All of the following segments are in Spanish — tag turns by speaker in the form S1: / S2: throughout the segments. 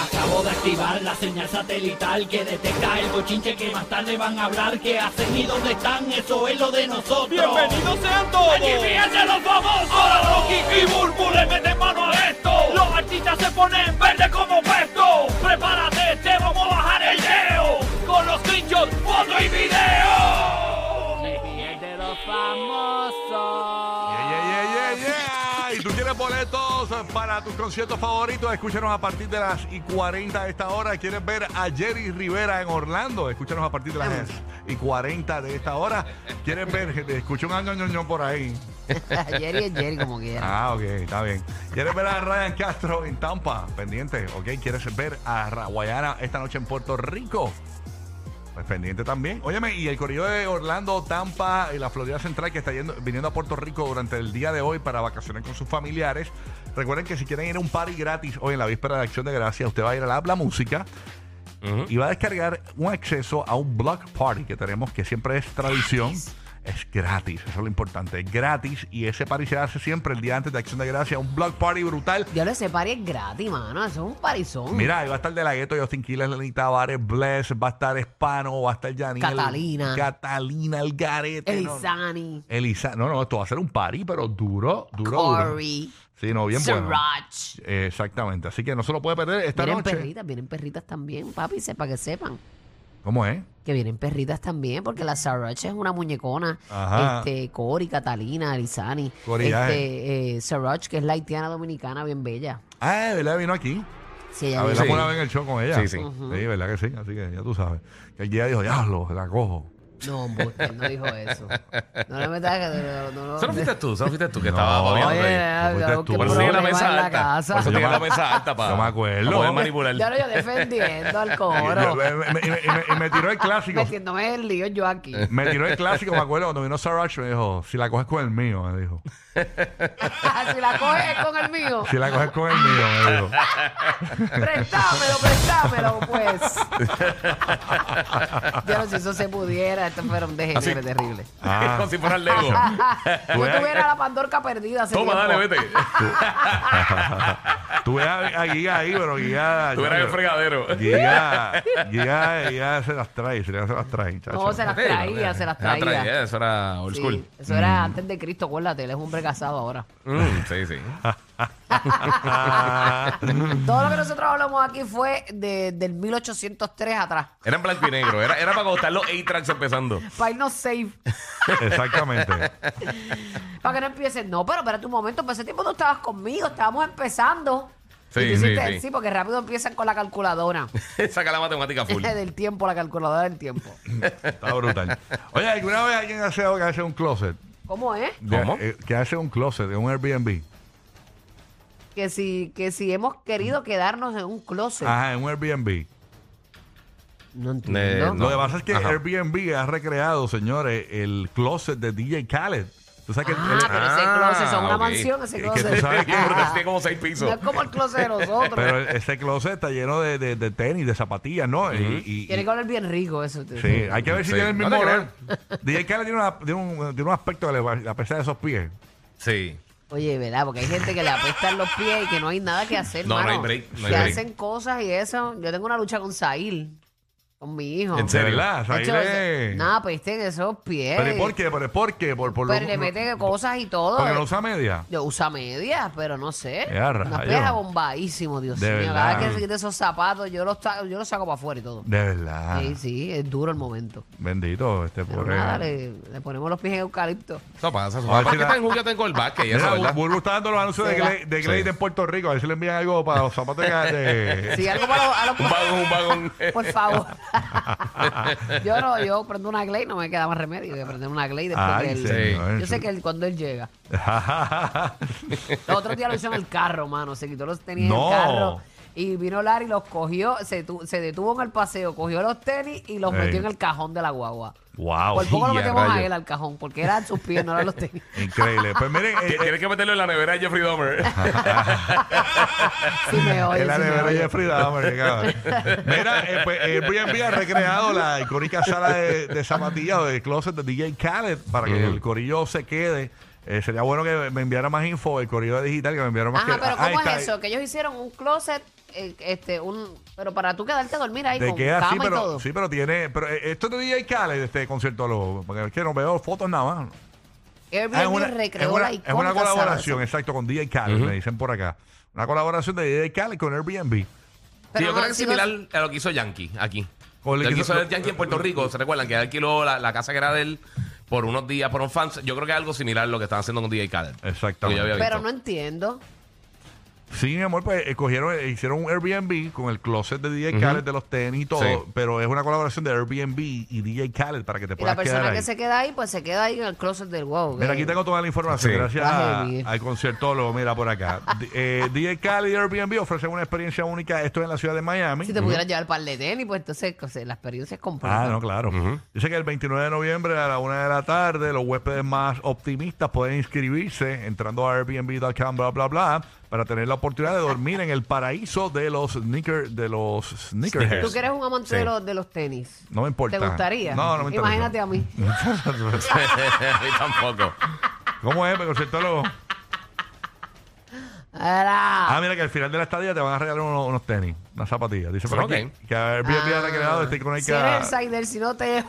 S1: Acabo de activar la señal satelital que detecta el bochinche que más tarde van a hablar. ¿Qué hacen y dónde están? Eso es lo de nosotros.
S2: ¡Bienvenidos sean todos!
S1: ¡Aquí fíjense los famosos! Ahora Rocky y Burbu le meten mano a esto. Los artistas se ponen verde como puesto. Prepárate, te vamos a bajar el leo. Con los screenshots, foto y video. de los famosos.
S3: Para tus conciertos favoritos, escúchanos a partir de las y 40 de esta hora. ¿Quieres ver a Jerry Rivera en Orlando? Escúchanos a partir de las y 40 de esta hora. ¿Quieres ver? Escucha un año por ahí.
S4: Jerry es Jerry como quiera.
S3: Ah, ok, está bien. ¿Quieres ver a Ryan Castro en Tampa? Pendiente, ok. ¿Quieres ver a Raguayana esta noche en Puerto Rico? Pues pendiente también. Óyeme, y el corrido de Orlando, Tampa y la Florida Central que está yendo, viniendo a Puerto Rico durante el día de hoy para vacaciones con sus familiares. Recuerden que si quieren ir a un party gratis hoy en la víspera de Acción de Gracias, usted va a ir a la Habla Música y va a descargar un acceso a un block party que tenemos que siempre es tradición. Es gratis, eso es lo importante. Es gratis y ese party se hace siempre el día antes de Acción de Gracias. Un block party brutal.
S4: Yo le sé party es gratis, mano. Eso es un parizón.
S3: Mira, ahí va a estar De La Gueto, Justin Quiles, Lenny Tavares, Bless, va a estar Hispano, va a estar Janine.
S4: Catalina.
S3: Catalina, el garete. no, no.
S4: Elizani.
S3: Elisa, no, no, esto va a ser un party, pero duro, duro, duro.
S4: Corey.
S3: Sí, no, bien bueno. Eh, Exactamente, así que no se lo puede perder esta
S4: Vienen
S3: noche.
S4: perritas, vienen perritas también, papi, sepa que sepan.
S3: ¿Cómo es?
S4: Que vienen perritas también, porque la Sriracha es una muñecona.
S3: Ajá.
S4: Este, Cori, Catalina, Elizani.
S3: Cori,
S4: este, eh, que es la haitiana dominicana, bien bella.
S3: Ah, ¿verdad? Vino aquí.
S4: Sí, ella
S3: A ver, la una vez en el show con ella.
S5: Sí, sí.
S3: Sí, ¿verdad que sí? Así que ya tú sabes. Que el día dijo, diablo, la cojo.
S4: No, él no dijo eso. No le metas que... No, no, no,
S5: Solo fuiste tú, solo fuiste tú que
S3: No,
S5: estaba babeando
S4: Oye,
S5: ahí.
S4: ya,
S3: fuiste
S4: ya,
S3: tú. Por
S5: eso tiene la mesa
S4: la
S5: alta.
S4: casa.
S5: Por eso tiene la mesa alta para,
S3: Yo me acuerdo.
S5: poder manipular.
S4: Ya lo yo defendiendo al
S3: Y,
S4: coro.
S3: me, me- me- me- me tiró el clásico.
S4: Metiéndome en el lío yo aquí.
S3: Me tiró el clásico, me acuerdo, cuando vino Sarach me dijo, si la coges con el mío, me dijo.
S4: si la coges con el mío,
S3: Si la coges con el mío, me dijo.
S4: préstamelo, préstamelo, pues. Yo no sé si eso se pudiera. Esto fuera un degenere
S5: Así.
S4: terrible.
S3: Ah.
S5: Como si fuera el Lego.
S4: Yo tuviera la Pandorca perdida hace
S5: Toma,
S4: tiempo.
S5: dale, vete.
S3: Tú ves a, a Giga ahí, pero Giga...
S5: Tú eras el fregadero.
S3: Giga, Giga, Giga se las trae, se las trae, chacho.
S4: No, se las traía, se las
S5: Ah,
S4: traía.
S5: Eso era old
S4: Sí,
S5: school.
S4: eso era antes de Cristo, acuérdate, él es un hombre casado ahora.
S5: Mm, sí, sí.
S4: Todo lo que nosotros hablamos aquí fue de, del 1803 atrás.
S5: Era en blanco y negro. Era, era para están los A-Tracks empezando.
S4: Para irnos safe.
S3: Exactamente.
S4: Para que no empiecen. No, pero espérate un momento. Pues ese tiempo tú estabas conmigo. Estábamos empezando.
S5: Sí,
S4: Y tú
S5: sí, sí.
S4: porque rápido empiezan con la calculadora.
S5: Saca la matemática full.
S4: del tiempo, la calculadora del tiempo.
S3: Está brutal. Oye, ¿alguna vez alguien hace, que hace un closet?
S4: ¿Cómo es?
S5: ¿Cómo?
S3: eh, que hace un closet de un Airbnb.
S4: Que si, que si hemos querido quedarnos en un closet.
S3: Ajá, en un Airbnb.
S4: No entiendo.
S5: Eh,
S3: Lo
S5: no.
S3: que pasa es que
S5: Ajá.
S3: Airbnb ha recreado, señores, el closet de DJ Khaled. Tú sabes que
S4: Ah,
S3: el-
S4: pero ese
S5: Ah,
S4: closet son una mansión, ese
S3: Es que tú
S4: closet.
S3: sabes que-
S5: Tiene como seis pisos.
S4: No es como el closet de nosotros.
S3: pero ese closet está lleno de, de- de tenis, de zapatillas, ¿no? Y- y-
S4: Tiene que oler bien rico eso.
S3: sí, hay que ver si
S5: Sí.
S3: tiene el
S5: No
S3: mismo olor. DJ Khaled tiene, una- tiene un, tiene un aspecto que le va a pesar de esos pies.
S5: Sí.
S4: Oye, ¿verdad? Porque hay gente que le apestan los pies y que no hay nada que hacer,
S5: No, no
S4: mano.
S5: hay break, no hay
S4: que
S5: break.
S4: hacen cosas y eso. Yo tengo una lucha con Zahil, con mi hijo.
S5: ¿En serio?
S3: ¿De verdad?
S4: De hecho,
S3: le-
S4: Nada, peste en esos pies.
S3: ¿Pero y por qué? ¿Pero por qué? Por, por
S4: Pero
S3: lo-
S4: le mete cosas y todo.
S3: Porque no usa media.
S4: Yo usa medias, pero no sé.
S3: Ya,
S4: Una
S3: rayos.
S4: peja bombadísimo, Dios
S3: De
S4: mío.
S3: verdad.
S4: Cada vez que se quite esos zapatos, yo los, yo los saco para afuera y todo.
S3: De verdad.
S4: Sí, sí, es duro el momento.
S3: Bendito, este
S4: Pero
S3: pobre.
S4: nada, le, le ponemos los pies en eucalipto.
S5: Eso pasa. Eso pasa. ¿Para qué tan juguete con el básquet? Y eso,
S3: Mira,
S5: ¿verdad?
S3: Burbu está dando los anuncios de. Glade, de Glade en Puerto Rico. A ver si le envían algo para los zapatos de... de-
S4: Sí, algo para los, a los-
S5: Un vagón, un vagón.
S4: Por favor. yo no, yo prendo una Glade, no me queda más remedio que prender una Glade después
S3: Ay,
S4: que él.
S3: señor.
S4: Yo sé que él, cuando él llega. Los otros días lo hizo en el carro, mano. Se quitó los tenis
S3: No.
S4: en el carro. Y vino Larry, los cogió, se, tu- se detuvo en el paseo, cogió los tenis y los
S3: Ey.
S4: metió en el cajón de la guagua.
S3: wow.
S4: Por poco lo metemos a él al cajón, porque eran sus pies, no eran los tenis.
S3: Increíble. Pues miren, eh,
S5: Tienes que meterlo en la nevera de Jeffrey Dahmer.
S4: Sí me oye,
S3: en la
S4: sí me
S3: nevera
S4: oye.
S3: Jeffrey Dahmer, cabrón. Mira, eh, pues Airbnb ha recreado la icónica sala de, de zapatillas o de closet de DJ Khaled para que el corillo se quede Eh, sería bueno que me enviara más info, el correo digital, que me enviara más
S4: Ajá,
S3: que-
S4: pero
S3: Ah,
S4: ¿cómo es
S3: está.
S4: eso? Que ellos hicieron un closet, eh, este, un, pero para tú quedarte a dormir ahí
S3: De
S4: con cama y
S3: pero,
S4: todo.
S3: sí, pero tiene. Pero eh, esto es de DJ Khaled, este concierto, lo, porque es que no veo fotos nada más.
S4: Airbnb
S3: Ah, es una,
S4: recreó
S3: es una-
S4: la
S3: es
S4: icónica
S3: una
S4: sala
S3: colaboración, exacto, con DJ Khaled, me dicen por acá. Una colaboración de DJ Khaled con Airbnb.
S5: Sí,
S4: Pero
S5: yo
S4: no,
S5: creo que es
S4: si no-
S5: similar a lo que hizo Yankee aquí.
S3: Con el
S5: Lo
S3: que
S5: que
S3: hizo-
S5: hizo el Yankee en Puerto Rico, ¿se recuerdan? Que alquiló la, la casa que era de él por unos días por un fans. Yo creo que es algo similar a lo que están haciendo con DJ Khaled.
S3: Exactamente.
S5: Lo que yo había
S4: Pero no entiendo.
S3: Sí, mi amor, pues eh, cogieron, eh, hicieron un Airbnb con el closet de DJ Khaled de los tenis y todo,
S5: Sí.
S3: pero es una colaboración de Airbnb y DJ Khaled para que te
S4: Y
S3: puedas
S4: la
S3: quedar
S4: persona
S3: ahí.
S4: que se queda ahí, pues se queda ahí en el closet del wow.
S3: Mira,
S4: que-
S3: aquí tengo toda la información
S5: Sí.
S3: gracias
S4: Está
S3: a-
S4: heavy.
S3: al conciertólogo. Mira por acá. D- eh, DJ Khaled y Airbnb ofrecen una experiencia única. Esto es en la ciudad de Miami.
S4: Si te pudieras llevar par de tenis, pues entonces o sea, la experiencia es completa.
S3: Ah, no, claro. Dice que el 29 de noviembre a la una de la tarde los huéspedes más optimistas pueden inscribirse entrando a airbnb.com, bla, bla, bla, para tener la oportunidad de dormir en el paraíso de los sneaker, de los sneakerheads.
S4: Tú que eres un amante
S5: Sí.
S4: de, los, de los tenis.
S3: No me importa.
S4: ¿Te gustaría?
S3: No, no me interesa.
S4: Imagínate a mí.
S5: a mí tampoco.
S3: ¿Cómo es, conciertólogo?
S4: Era-
S3: Ah, mira que al final de la estadía te van a regalar unos, unos tenis, unas zapatillas. Dice por
S5: Ok.
S3: aquí que Airbnb ha recreado este con el
S4: si eres el sider, si no te...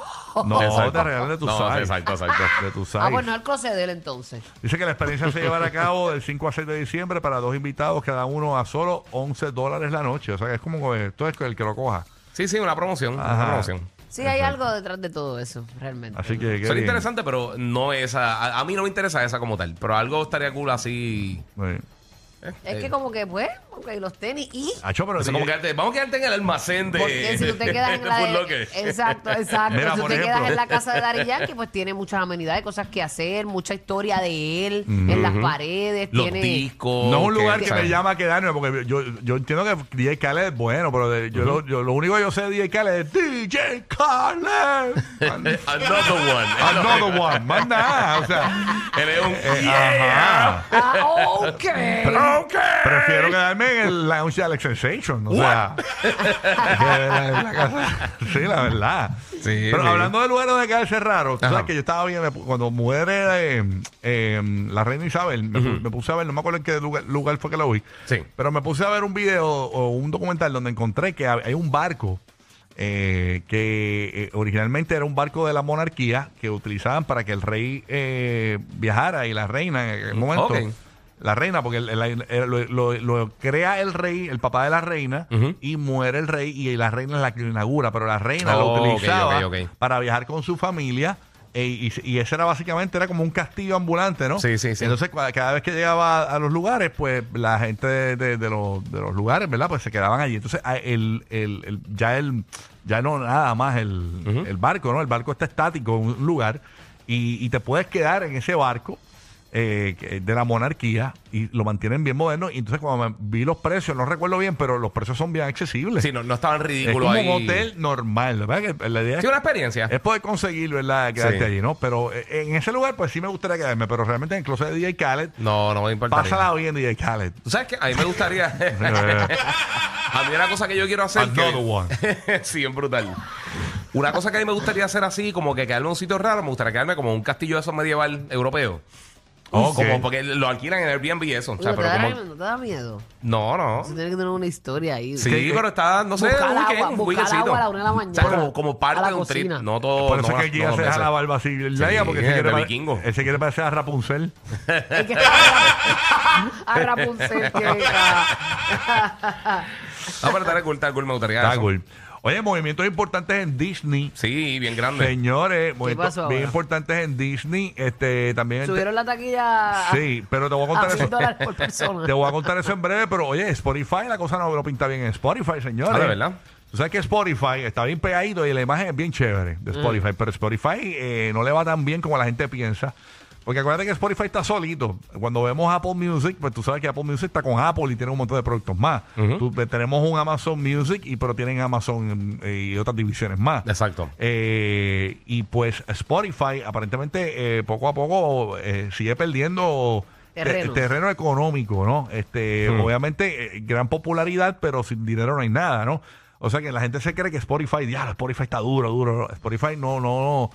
S3: No,
S5: Exacto.
S3: te regalan de tu
S5: No,
S3: size.
S5: exacto, exacto.
S3: De tu size.
S4: Ah, pues no el closet de él entonces.
S3: Dice que la experiencia se llevará a cabo del 5 a 6 de diciembre para dos invitados, cada uno a solo 11 dólares la noche. O sea que es como que esto es el que lo coja.
S5: Sí, sí, una promoción.
S3: Ajá.
S5: Una promoción.
S4: Sí, hay algo detrás de todo eso, realmente.
S3: Así que. qué
S5: Son
S3: bien.
S5: interesantes, pero no esa. A, a mí no me interesa esa como tal. Pero algo estaría cool así.
S3: Sí.
S4: Es que como que, pues, ok, los tenis y...
S3: Acho, pero
S5: eso
S3: sí,
S5: como quedarte- vamos a quedarte en el almacén de.
S4: Porque si tú te quedas en
S5: de
S4: la
S5: Foot
S4: de-
S5: Locker.
S4: Exacto, exacto.
S3: Mira,
S4: si tú
S3: por
S4: te
S3: ejemplo.
S4: quedas en la casa de Dari Yankee, pues tiene muchas amenidades, cosas que hacer, mucha historia de él en las paredes.
S5: Los
S4: tiene...
S5: discos.
S3: No es un lugar que,
S5: ¿sabes?
S3: me llama a quedarme, porque yo, yo entiendo que DJ Khaled es bueno, pero de- yo, lo, yo- lo único que yo sé de DJ Khaled es DJ Khaled.
S5: Another one.
S3: Another one. Más nada. O sea,
S5: Él es un.
S3: eh,
S5: yeah.
S3: ajá.
S4: Ah, ok.
S5: Ok.
S3: Prefiero quedarme en el lounge de Alex Sensation. O sea, la- la casa- sí, la verdad.
S5: Sí,
S3: Pero
S5: sí.
S3: hablando de lugares de quedarse raro, tú
S5: Ajá.
S3: sabes que yo estaba viendo cuando muere eh, eh, la reina Isabel, me, pu- me puse a ver, no me acuerdo en qué lugar, lugar fue que lo vi,
S5: Sí.
S3: pero me puse a ver un video o un documental donde encontré que hay un barco. eh, que eh, originalmente era un barco de la monarquía que utilizaban para que el rey eh, viajara y la reina en el momento
S5: Ok.
S3: La reina, porque el- el- el- lo, lo- lo crea el rey, el papá de la reina,
S5: Ujú.
S3: y muere el rey y la reina es la que lo inaugura, pero la reina lo
S5: Oh, ok,
S3: utilizaba
S5: ok, ok.
S3: para viajar con su familia. e- y, y ese era básicamente era como un castillo ambulante, ¿no?
S5: Sí, sí, sí.
S3: Entonces, cua- cada vez que llegaba a, a los lugares, pues la gente de, de- de los, de los lugares, ¿verdad? Pues se quedaban allí. Entonces, a- el, el- el- ya el, ya no nada más el, el barco, ¿no? El barco está estático en un lugar y, y te puedes quedar en ese barco eh, de la monarquía y lo mantienen bien moderno. Y entonces cuando me vi los precios, no recuerdo bien, pero los precios son bien accesibles.
S5: Sí, no, no estaban
S3: es
S5: ridículos
S3: como
S5: ahí.
S3: un hotel normal, ¿verdad? Que la idea es,
S5: Sí, una experiencia.
S3: es poder conseguir, ¿verdad? Quedarte
S5: Sí.
S3: allí, ¿no? Pero eh, en ese lugar, pues sí me gustaría quedarme, pero realmente en el closet de DJ Khaled,
S5: No, no me importa.
S3: pásala bien, DJ Khaled.
S5: ¿Tú sabes qué? A mí me gustaría. a mí una cosa que yo quiero hacer.
S3: Another
S5: que-
S3: one.
S5: sí, es brutal. Una cosa que a mí me gustaría hacer así, como que quedarme en un sitio raro, me gustaría quedarme como un castillo de esos medieval europeo.
S3: Ok.
S5: Como porque lo alquilan en Airbnb y eso. O sea,
S4: ¿No, te
S5: pero
S4: da,
S5: como-
S4: ¿No te da miedo?
S5: No, no.
S4: Eso tiene que tener una historia ahí.
S5: Sí,
S3: ¿Qué-
S5: pero está, no sé,
S4: Buscar
S5: un
S4: agua,
S5: weekend, un
S4: buscar
S5: weekendcito.
S4: agua a la una de la
S5: O sea,
S4: mañana.
S5: como, como parte de un trip. No todo.
S3: Por eso
S5: no,
S3: es que Giga
S5: no,
S3: se deja la barba así
S5: Sí,
S3: porque
S5: es
S3: se quiere,
S5: vikingo.
S3: él se quiere parecer a Rapunzel.
S4: A Rapunzel que
S5: No, pero está cool, está cool, me gustaría
S3: Está cool. Oye, movimientos importantes en Disney.
S5: Sí, bien grande.
S3: Señores, movimientos
S4: pasó
S3: bien importantes en Disney. Este, también.
S4: subieron la taquilla
S3: Sí, pero te voy a contar
S4: 100
S3: eso.
S4: dólares por persona.
S3: Te voy a contar eso en breve, pero oye, Spotify, la cosa no lo pinta bien en Spotify, señores.
S5: Ah, ¿de verdad?
S3: Tú sabes que Spotify está bien pegadito y la imagen es bien chévere
S5: Mm.
S3: de Spotify, pero Spotify eh, no le va tan bien como la gente piensa. Porque acuérdate que Spotify está solito. Cuando vemos Apple Music, pues tú sabes que Apple Music está con Apple y tiene un montón de productos más.
S5: Ujú.
S3: Tú- eh, tenemos un Amazon Music, y pero tienen Amazon eh, y otras divisiones más.
S5: Exacto.
S3: Eh, y pues Spotify aparentemente eh, poco a poco eh, sigue perdiendo te-
S4: Terreno.
S3: económico, ¿no? Este, obviamente eh, gran popularidad, pero sin dinero no hay nada, ¿no? O sea que la gente se cree que Spotify, ya, Spotify está duro, duro. Spotify no, no, No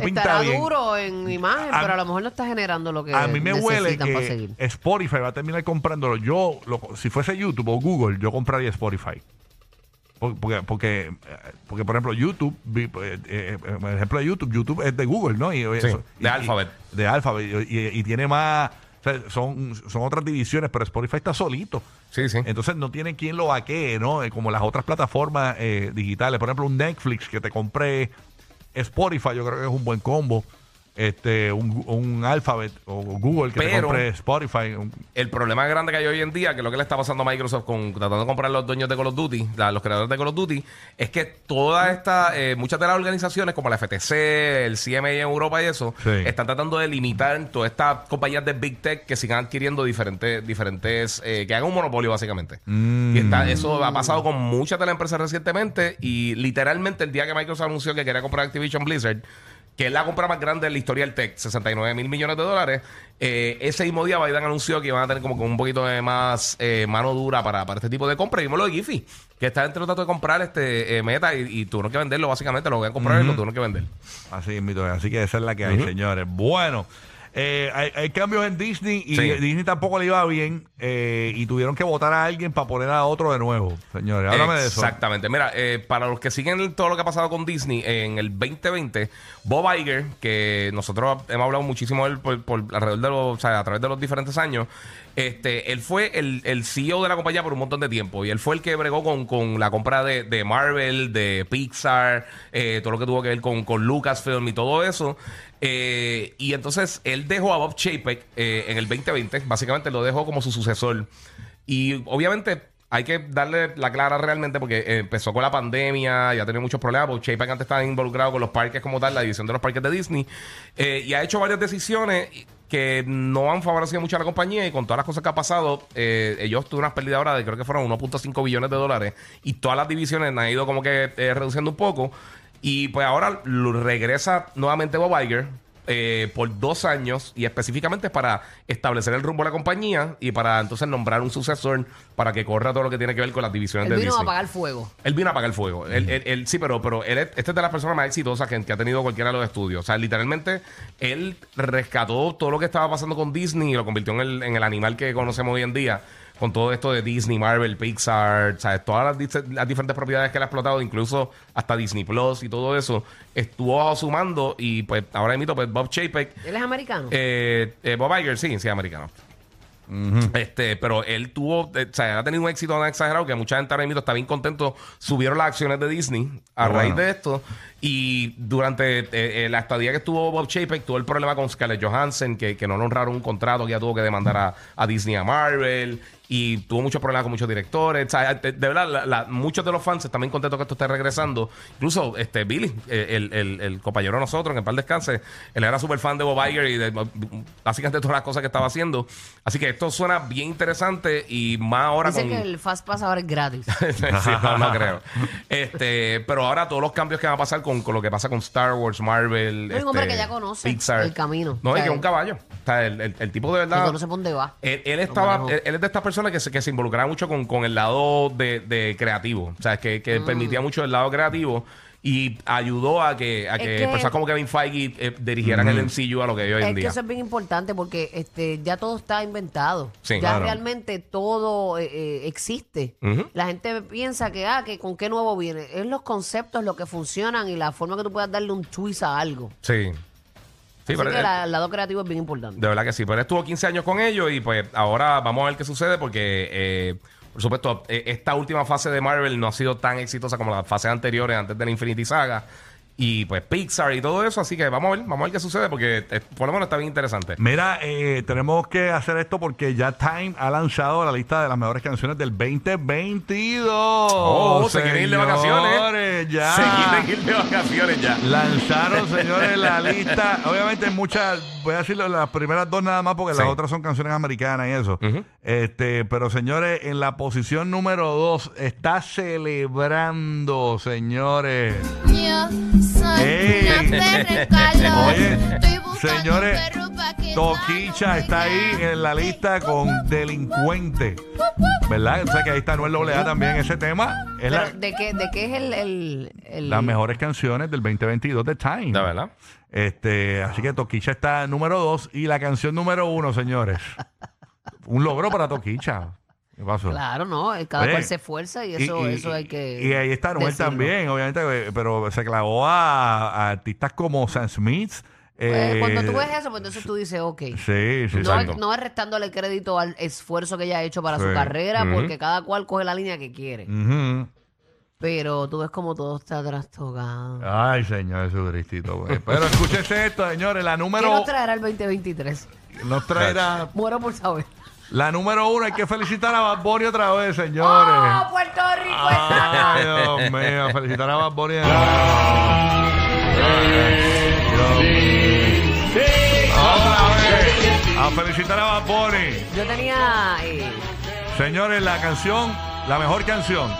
S3: pinta
S4: Estará
S3: bien.
S4: duro en imagen,
S3: A-
S4: pero a lo mejor no está generando lo que
S3: A mí me huele
S4: necesitan para
S3: que
S4: seguir.
S3: Spotify va a terminar comprándolo. Yo, lo- si fuese YouTube o Google, yo compraría Spotify. Por- Porque, porque, eh, porque por ejemplo, YouTube, vi- eh, eh, eh, por ejemplo de YouTube, YouTube es de Google, ¿no? Y,
S5: Sí,
S3: eso-
S5: de
S3: y-
S5: Alphabet.
S3: y- de Alphabet. Y, y- y tiene más, o sea, son, son otras divisiones, pero Spotify está solito.
S5: Sí, sí.
S3: Entonces no tiene quien lo vaquee, ¿no? Eh, Como las otras plataformas eh, digitales. Por ejemplo, un Netflix que te compré Spotify, yo creo que es un buen combo. Este, un, un Alphabet o Google que te
S5: Pero-
S3: compre Spotify. un-
S5: El problema grande que hay hoy en día, que es lo que le está pasando a Microsoft con tratando de comprar los dueños de Call of Duty, la- los creadores de Call of Duty, es que todas estas, eh, muchas de las organizaciones como la FTC, el CMA en Europa y eso,
S3: Sí.
S5: están tratando de limitar todas estas compañías de Big Tech que sigan adquiriendo diferentes, diferentes, eh, que hagan un monopolio básicamente.
S3: Mm.
S5: Y está, eso ha pasado con muchas de las empresas recientemente y literalmente el día que Microsoft anunció que quería comprar Activision Blizzard, que es la compra más grande de la historia del tech, 69 mil millones de dólares. eh, ese mismo día Biden anunció que iban a tener como que un poquito de más eh, mano dura para, para este tipo de compras. Y vimos lo de Giphy, que está entre tratando de comprar este eh, Meta y, y tuvieron que venderlo básicamente. Lo voy a comprar y lo tuvieron que vender.
S3: Así, mito, así que esa es la que hay, señores. Bueno, eh, hay, hay cambios en Disney y
S5: Sí.
S3: Disney tampoco le iba bien eh, y tuvieron que votar a alguien para poner a otro de nuevo, señores. Háblame de eso.
S5: Exactamente. Mira, eh, para los que siguen todo lo que ha pasado con Disney en el 2020, Bob Iger, que nosotros hemos hablado muchísimo de él por, por alrededor de los, o sea, a través de los diferentes años, este, él fue el, el CEO de la compañía por un montón de tiempo y él fue el que bregó con, con la compra de, de Marvel, de Pixar, eh, todo lo que tuvo que ver con, con Lucasfilm y todo eso. Eh, y entonces él dejó a Bob Chapek eh, en el 2020, básicamente lo dejó como su sucesor. Y obviamente hay que darle la clara realmente porque eh, empezó con la pandemia y ha tenido muchos problemas. Bob Chapek antes estaba involucrado con los parques como tal, la división de los parques de Disney. eh, y ha hecho varias decisiones que no han favorecido mucho a la compañía y con todas las cosas que ha pasado, eh, ellos tuvieron unas pérdidas ahora de creo que fueron 1.5 billones de dólares y todas las divisiones han ido como que eh, reduciendo un poco. Y pues ahora lo regresa nuevamente Bob Iger eh, por dos años y específicamente para establecer el rumbo de la compañía y para entonces nombrar un sucesor para que corra todo lo que tiene que ver con las divisiones
S4: Él
S5: de
S4: vino a
S5: Disney.
S4: apagar fuego.
S5: Él vino a apagar el fuego. Él, él- él- sí, pero, pero él es, este es de las personas más exitosas que, que ha tenido cualquiera de los estudios. O sea, literalmente, él rescató todo lo que estaba pasando con Disney y lo convirtió en el, en el animal que conocemos hoy en día. Con todo esto de Disney, Marvel, Pixar, ¿sabes? todas las, diferentes propiedades que él ha explotado, incluso hasta Disney Plus y todo eso, estuvo sumando. Y pues ahora mismo, pues Bob Chapek
S4: Él es americano.
S5: eh, eh, Bob Iger, sí, sí, americano. Este, pero él tuvo, eh, o sea, ha tenido un éxito tan exagerado que mucha gente ahora mismo está bien contento. Subieron las acciones de Disney a raíz de esto. Y durante eh, eh, la estadía que estuvo Bob Chapek, tuvo el problema con Scarlett Johansson, que, que no le honraron un contrato que ya tuvo que demandar a, a Disney, a Marvel. Y tuvo muchos problemas con muchos directores. O sea, de, de verdad, la- la- muchos de los fans están bien contentos que esto esté regresando. Incluso este Billy, eh, el, el- el compañero de nosotros, en el par descanse, él era súper fan de Bob Iger y de básicamente todas las cosas que estaba haciendo. Así que esto suena bien interesante y más ahora
S4: Dice
S5: con...
S4: que el Fast Pass ahora es gratis.
S5: Sí, no, no creo. Este, pero ahora todos los cambios que van a pasar con, con lo que pasa con Star Wars, Marvel,
S4: Es un hombre
S5: este,
S4: que ya conoce
S5: Pixar.
S4: el camino.
S5: No,
S4: O sea,
S5: que es un caballo. O sea, el, el- el tipo de
S4: Que
S5: verdad.
S4: conoce por dónde va.
S5: Él, él estaba, él, él es de estas personas que se, que se involucraba mucho con, con el lado de, de creativo. O sea, que, que
S4: Mm.
S5: permitía mucho el lado creativo y ayudó a que, a que,
S4: que-
S5: personas como Kevin Feige eh, dirigieran el MCU a lo que hay hoy en
S4: Es que
S5: día.
S4: eso es bien importante porque este ya todo está inventado.
S5: Sí,
S4: ya
S5: claro.
S4: realmente todo eh, eh, existe.
S5: Ujú.
S4: La gente piensa que, ah, que con qué nuevo viene. Es los conceptos, lo que funcionan y la forma que tú puedas darle un twist a algo.
S5: Sí. Sí,
S4: Así
S5: pero
S4: que la- el lado creativo es bien importante.
S5: De verdad que sí, pero estuvo 15 años con ellos y pues ahora vamos a ver qué sucede porque, eh, por supuesto, eh, esta última fase de Marvel no ha sido tan exitosa como las fases anteriores antes de la Infinity Saga y pues Pixar y todo eso, así que vamos a ver, vamos a ver qué sucede porque eh, por lo menos está bien interesante.
S3: Mira, eh, tenemos que hacer esto porque ya Time ha lanzado la lista de las mejores canciones del 2022.
S5: Oh, se quieren ir de vacaciones.
S3: Ya.
S5: Se quieren ir de vacaciones ya.
S3: Lanzaron, señores, la lista. Obviamente, muchas, voy a decir las primeras dos nada más porque
S5: Sí.
S3: las otras son canciones americanas y eso. Este, pero señores, en la posición número dos está celebrando, señores.
S2: Soy
S3: Ey.
S2: una perra en calor.
S3: Oye,
S2: Estoy buscando
S3: señores,
S2: un perro pa' que
S3: Toquicha está ahí en la lista con delincuente. ¿Verdad? O sea que ahí está Noel AA también. Ese tema es
S4: Pero,
S3: la,
S4: ¿de, qué, ¿De qué es el, el, el-
S3: las mejores canciones del 2022 de Time.
S5: ¿De verdad?
S3: Este, así que Toquicha está número dos y la canción número uno, señores. Un logro para Toquicha. ¿Qué pasó?
S4: Claro, no, eh, cada
S3: Oye,
S4: cual se esfuerza y eso,
S3: y-
S4: eso hay que.
S3: Y ahí está Noel
S4: decirlo.
S3: también, obviamente, eh, pero se clavó a, a artistas como Sam Smith.
S4: Pues,
S3: eh,
S4: cuando tú ves eso, pues entonces tú dices, ok.
S3: Sí, sí,
S4: No, es restándole crédito al esfuerzo que ella ha hecho para
S3: Sí.
S4: su carrera, porque cada cual coge la línea que quiere. Pero tú ves como todo está trastocado.
S3: Ay, Señor Jesucristo. güey. Pero escúchese esto, señores. La
S4: ¿Qué
S3: número
S4: nos traerá el 2023?
S3: nos traerá
S4: Muero por saber.
S3: La número uno. Hay que felicitar a Bad Bunny otra vez, señores.
S4: ¡Oh, Puerto Rico está
S3: Ay, Dios mío, felicitar a Bad Bunny. Otra vez. A felicitar a Bad Bunny.
S4: Yo tenía. eh,
S3: Señores, la canción, la mejor canción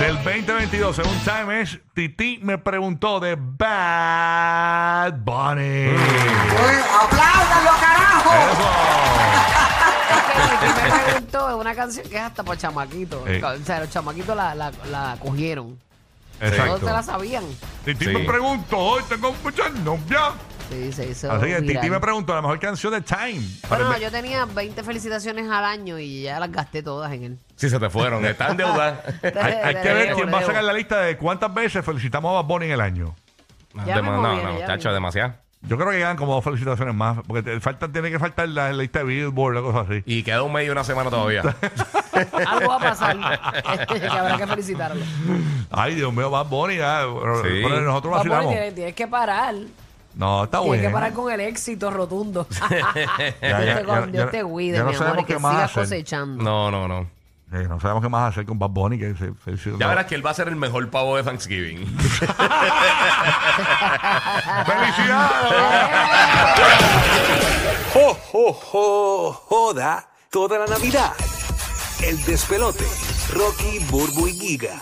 S3: del 2022, según Time es Titi me preguntó de Bad Bunny.
S2: ¡Apláudalo, carajo!
S3: Eso.
S4: Es que Titi me preguntó es una canción que es hasta para chamaquitos.
S3: Sí.
S4: O sea, los chamaquitos la, la, la cogieron. Todos
S3: Exacto.
S4: se la sabían.
S3: Titi
S5: Sí.
S3: me preguntó, hoy tengo muchas novias.
S4: Sí, se hizo.
S3: Así que
S4: viral.
S3: Titi me preguntó la mejor canción de Time.
S4: Bueno, no, yo tenía 20 felicitaciones al año y ya las gasté todas en él.
S5: Sí, se te fueron. Están en deuda.
S3: hay, hay que ver quién va a sacar la lista de cuántas veces felicitamos a Bad Bunny en el año.
S4: Ya
S5: no, no,
S4: ya mismo.
S5: demasiado.
S3: Yo creo que llegan como dos felicitaciones más, porque te falta, tiene que faltar la, la lista de Billboard o cosas así.
S5: Y queda un mes y una semana todavía.
S4: Algo va a pasar que habrá que felicitarlo.
S3: Ay, Dios mío, Bad Bunny, ya. Pero,
S5: Sí.
S3: pero nosotros
S4: Bad Bunny,
S3: vacilamos.
S4: tienes, tienes que parar.
S3: No, está
S4: Tienes
S3: bueno.
S4: que parar con el éxito rotundo.
S3: Ya, ya,
S4: Dios te,
S3: ya,
S4: Dios te cuide,
S3: ya no
S4: mi amor,
S3: sabemos
S4: y que
S3: más
S4: sigas
S3: hacer.
S4: cosechando.
S5: No, no, no.
S3: Sí, no sabemos qué más hacer con Bad Bunny. Que se, se- se-
S5: Ya
S3: no.
S5: verás que él va a ser el mejor pavo de Thanksgiving.
S3: ¡Felicidades!
S6: ¡Jo, jo, jo! Joda toda la Navidad. El despelote. Rocky, Burbu y Giga.